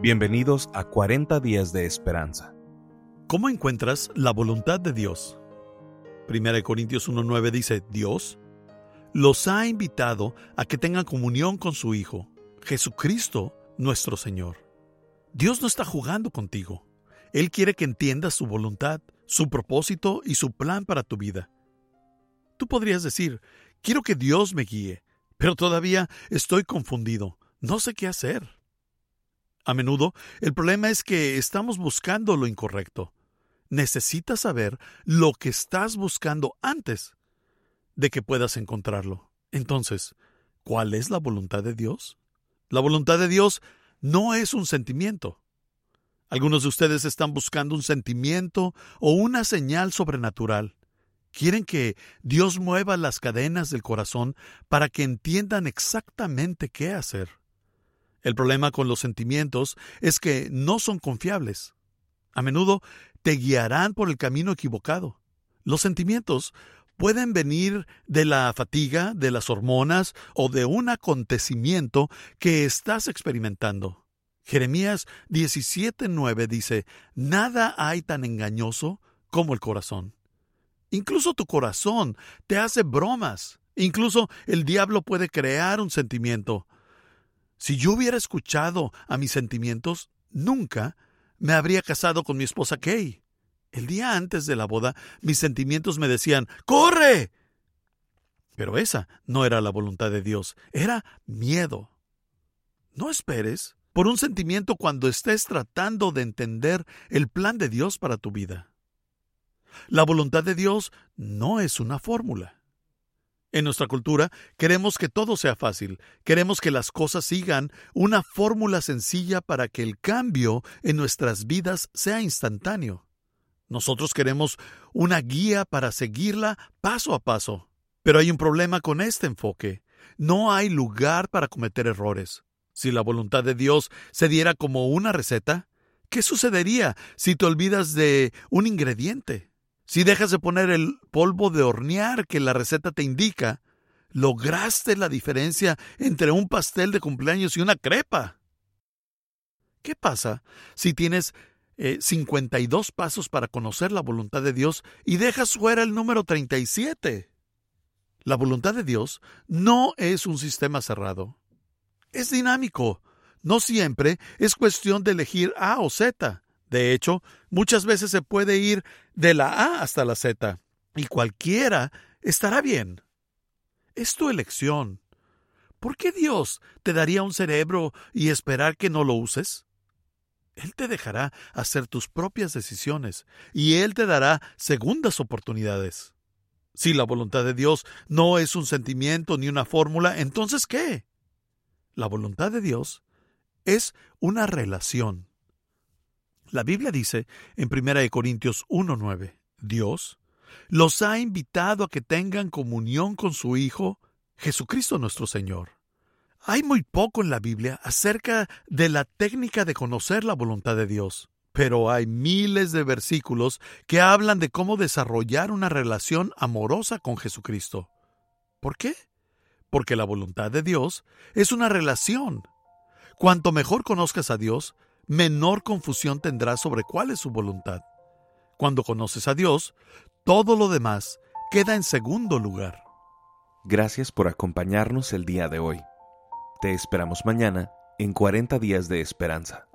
Bienvenidos a 40 días de esperanza. ¿Cómo encuentras la voluntad de Dios? 1 Corintios 1.9 dice, Dios los ha invitado a que tengan comunión con su Hijo, Jesucristo nuestro Señor. Dios no está jugando contigo. Él quiere que entiendas su voluntad, su propósito y su plan para tu vida. Tú podrías decir, quiero que Dios me guíe, pero todavía estoy confundido, no sé qué hacer. A menudo el problema es que estamos buscando lo incorrecto. Necesitas saber lo que estás buscando antes de que puedas encontrarlo. Entonces, ¿cuál es la voluntad de Dios? La voluntad de Dios no es un sentimiento. Algunos de ustedes están buscando un sentimiento o una señal sobrenatural. Quieren que Dios mueva las cadenas del corazón para que entiendan exactamente qué hacer. El problema con los sentimientos es que no son confiables. A menudo te guiarán por el camino equivocado. Los sentimientos pueden venir de la fatiga, de las hormonas o de un acontecimiento que estás experimentando. Jeremías 17:9 dice, Nada hay tan engañoso como el corazón. Incluso tu corazón te hace bromas. Incluso el diablo puede crear un sentimiento. Si yo hubiera escuchado a mis sentimientos, nunca me habría casado con mi esposa Kay. El día antes de la boda, mis sentimientos me decían ¡Corre! Pero esa no era la voluntad de Dios, era miedo. No esperes por un sentimiento cuando estés tratando de entender el plan de Dios para tu vida. La voluntad de Dios no es una fórmula. En nuestra cultura queremos que todo sea fácil, queremos que las cosas sigan una fórmula sencilla para que el cambio en nuestras vidas sea instantáneo. Nosotros queremos una guía para seguirla paso a paso. Pero hay un problema con este enfoque. No hay lugar para cometer errores. Si la voluntad de Dios se diera como una receta, ¿qué sucedería si te olvidas de un ingrediente? Si dejas de poner el polvo de hornear que la receta te indica, lograste la diferencia entre un pastel de cumpleaños y una crepa. ¿Qué pasa si tienes 52 eh, pasos para conocer la voluntad de Dios y dejas fuera el número 37? La voluntad de Dios no es un sistema cerrado. Es dinámico. No siempre es cuestión de elegir A o Z. De hecho, muchas veces se puede ir de la A hasta la Z, y cualquiera estará bien. Es tu elección. ¿Por qué Dios te daría un cerebro y esperar que no lo uses? Él te dejará hacer tus propias decisiones y Él te dará segundas oportunidades. Si la voluntad de Dios no es un sentimiento ni una fórmula, entonces ¿qué? La voluntad de Dios es una relación. La Biblia dice en 1 Corintios 1.9, Dios los ha invitado a que tengan comunión con su Hijo, Jesucristo nuestro Señor. Hay muy poco en la Biblia acerca de la técnica de conocer la voluntad de Dios, pero hay miles de versículos que hablan de cómo desarrollar una relación amorosa con Jesucristo. ¿Por qué? Porque la voluntad de Dios es una relación. Cuanto mejor conozcas a Dios, menor confusión tendrás sobre cuál es su voluntad. Cuando conoces a Dios, todo lo demás queda en segundo lugar. Gracias por acompañarnos el día de hoy. Te esperamos mañana en 40 días de esperanza.